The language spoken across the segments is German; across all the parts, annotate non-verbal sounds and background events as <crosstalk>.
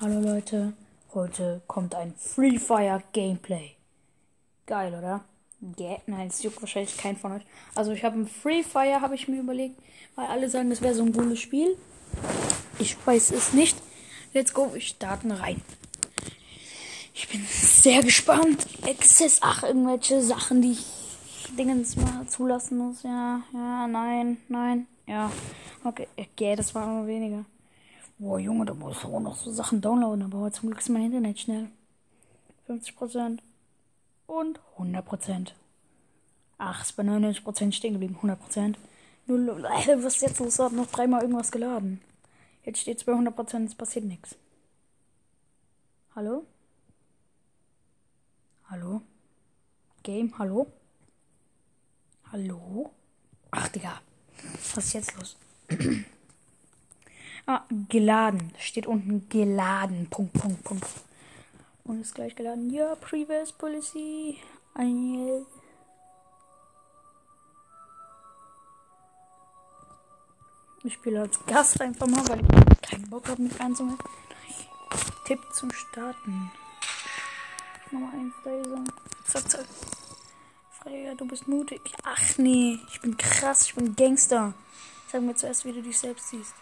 Hallo Leute, heute kommt ein Free Fire Gameplay. Geil, oder? Yeah. Nein, es juckt wahrscheinlich keinen von euch. Also ich habe ein Free Fire, habe ich mir überlegt, weil alle sagen, das wäre so ein cooles Spiel. Ich weiß es nicht. Let's go, wir starten rein. Ich bin sehr gespannt. Access, ach, irgendwelche Sachen, die ich Dingens mal zulassen muss. Ja, ja, nein, nein, ja. Okay, okay das war nur weniger. Boah, Junge, da muss auch noch so Sachen downloaden, aber zum Glück ist mein Internet schnell. 50% und 100%. Ach, ist bei 99% stehen geblieben. 100%. Null, was ist jetzt los? Hat noch dreimal irgendwas geladen. Jetzt steht es bei 100%, es passiert nichts. Hallo? Hallo? Game, hallo? Hallo? Ach, Digga. Was ist jetzt los? <clears throat> Ah, geladen. Steht unten geladen. Punkt, Punkt, Punkt. Und ist gleich geladen. Ja, Previous Policy. Ein. Ich spiele als Gast einfach mal, weil ich keinen Bock habe, mich anzumelden. Tipp zum Starten. Ich mach mal eins Laser. Zack, zack. Freya, du bist mutig. Ach nee, ich bin krass, ich bin Gangster. Sag mir zuerst, wie du dich selbst siehst.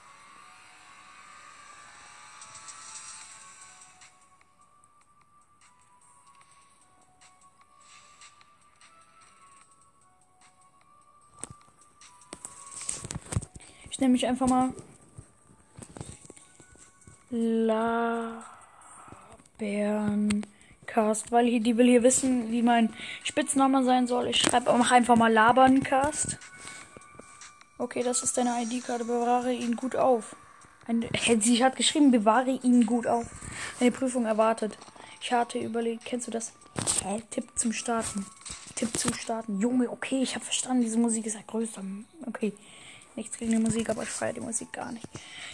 Ich nenne mich einfach mal Laberncast, weil die will hier wissen, wie mein Spitzname sein soll. Ich schreibe auch einfach mal Laberncast. Okay, das ist deine ID-Karte. Bewahre ihn gut auf. Ein, sie hat geschrieben, bewahre ihn gut auf. Eine Prüfung erwartet. Ich hatte überlegt, kennst du das? Hä? Tipp zum Starten. Tipp zum Starten. Junge, okay, ich habe verstanden, diese Musik ist ja größer. Okay. Nichts gegen die Musik, aber ich feiere die Musik gar nicht.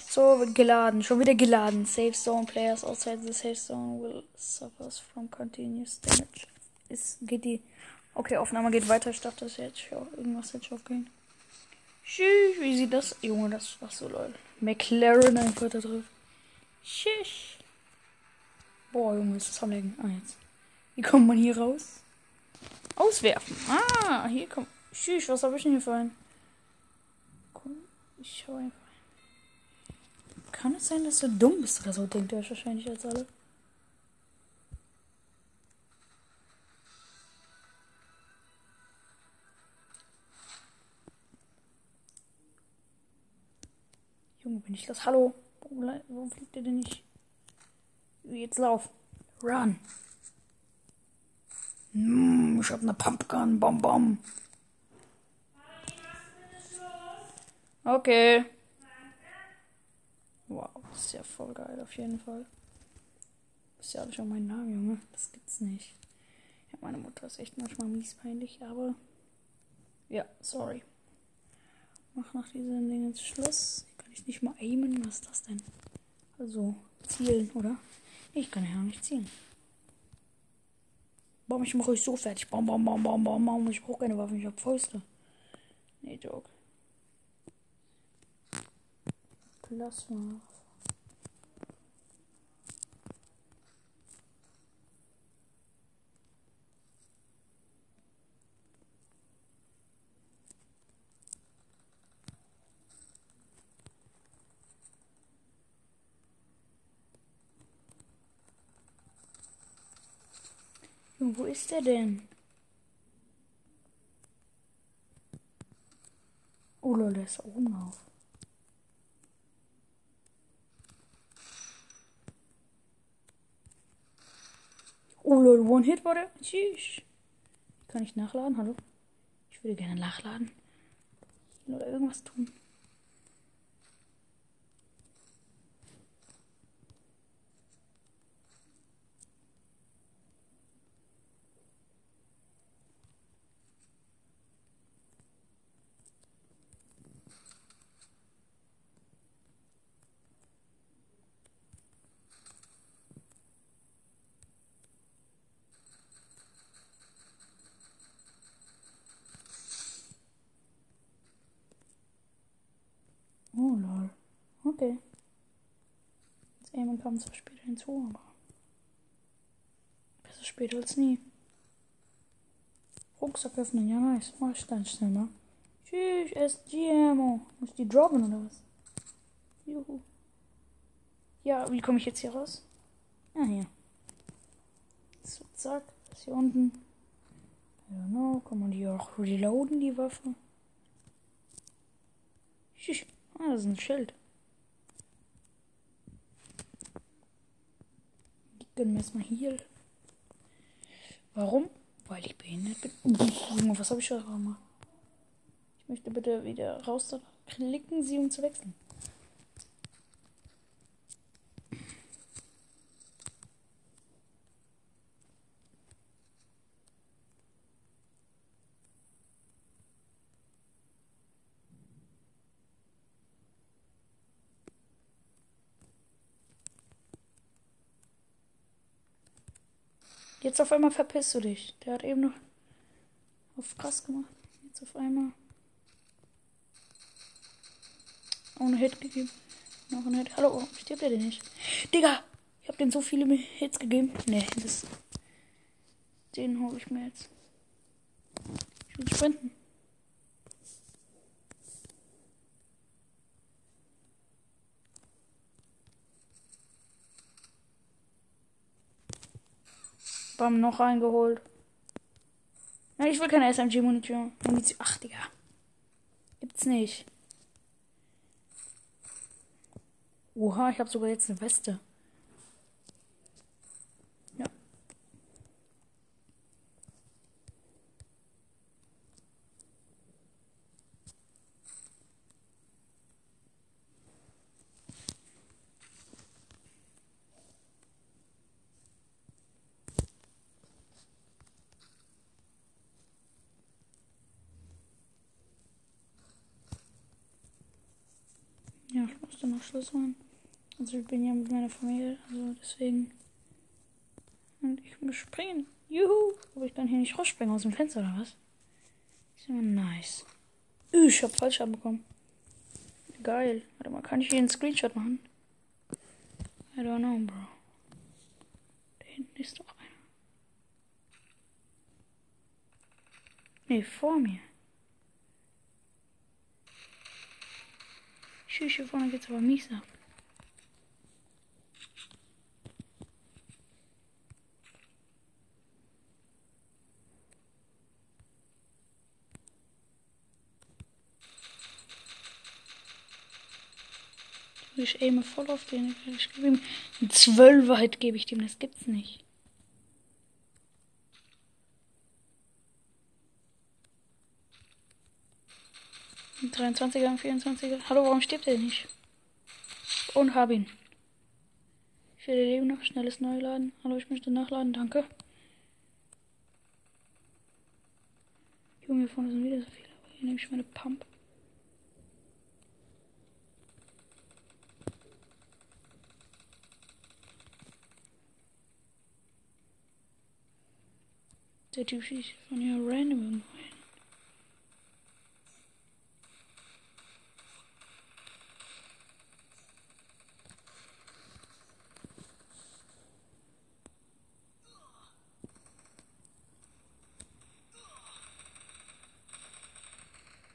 So, geladen. Schon wieder geladen. Safe Zone. Players outside the safe zone will suffer from continuous damage. Ist, geht die. Okay, Aufnahme geht weiter. Ich dachte, das jetzt schon irgendwas jetzt schon gehen. Tschüss, wie sieht das? Junge, das war so lol. McLaren einfach da drauf. Tschüss. Boah, Junge, ist das am Lecken. Ah, jetzt. Wie kommt man hier raus? Auswerfen. Ah, hier kommt. Tschüss, was habe ich denn hier für einen? Ich schau einfach. Kann es sein, dass du dumm bist oder so? Denkt ihr wahrscheinlich als alle. Junge, bin ich das? Hallo? Warum fliegt ihr denn nicht? Jetzt lauf. Run. Mm, ich hab ne Pumpgun. Bom, bom. Okay. Wow, ist ja voll geil auf jeden Fall. Ist ja schon mein Name, Junge. Das gibt's nicht. Ja, meine Mutter ist echt manchmal mies peinlich, aber. Ja, sorry. Mach nach diesem Ding jetzt Schluss. Kann ich nicht mal aimen? Was ist das denn? Also, zielen, oder? Ich kann ja nicht zielen. Bom, ich mache euch so fertig. Bom, bom, bom, bom, bom, bom. Ich brauche keine Waffen, ich habe Fäuste. Nee, Joke. Lass mal. Junge, wo ist der denn? Oh, Leute, der ist oben auf. Oh lol, One-Hit war der. Tschüss. Kann ich nachladen? Hallo? Ich würde gerne nachladen. Oder irgendwas tun. Okay. Jetzt Aiming kam zwar später hinzu, aber besser später als nie. Rucksack öffnen, ja nice. Mach ich dann schnell mal. Tschüss, SGMO. Muss ich die droppen oder was? Juhu. Ja, wie komme ich jetzt hier raus? Ah, hier. So, zack. Das hier unten. Ja, don't. Kann man die auch reloaden, die Waffe? Tschüss. Ah, das ist ein Schild. Gönnen wir erstmal hier. Warum? Weil ich behindert bin. Junge, was habe ich schon gemacht? Ich möchte bitte wieder raus. Klicken Sie, um zu wechseln. Jetzt auf einmal verpisst du dich. Der hat eben noch auf krass gemacht. Jetzt auf einmal. Ohne Hit gegeben. Noch ein Hit. Hallo, warum stirbt er denn nicht? Digga! Ich hab den so viele Hits gegeben. Nee, das. Den hole ich mir jetzt. Ich will sprinten. Bam, noch reingeholt. Nein, ich will keine SMG-Munition. Ach, Digga. Gibt's nicht. Oha, ich habe sogar jetzt eine Weste. Ja. Musste noch Schluss machen. Also ich bin ja mit meiner Familie, also deswegen. Und ich muss springen. Juhu! Aber ich kann hier nicht rausspringen aus dem Fenster oder was? Ist immer nice. Ich hab falsch bekommen. Geil. Warte mal, kann ich hier einen Screenshot machen? I don't know, bro. Da hinten ist doch einer. Nee, vor mir. Tschüss, hier vorne geht's aber mies ab. Ich aime voll auf den. Ich gebe ihm eine Zwölfheit gebe ich dem, das gibt's nicht. Ein 23er, ein 24er. Hallo, warum stirbt er nicht? Und hab ihn. Ich werde Leben noch schnelles Neuladen. Hallo, ich möchte nachladen, danke. Junge, vorne sind wieder so viele. Hier nehme ich meine Pump. Der Typ schießt von hier random irgendwo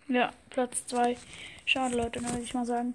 Ja, Platz 2. Schade, Leute, würde ich mal sagen.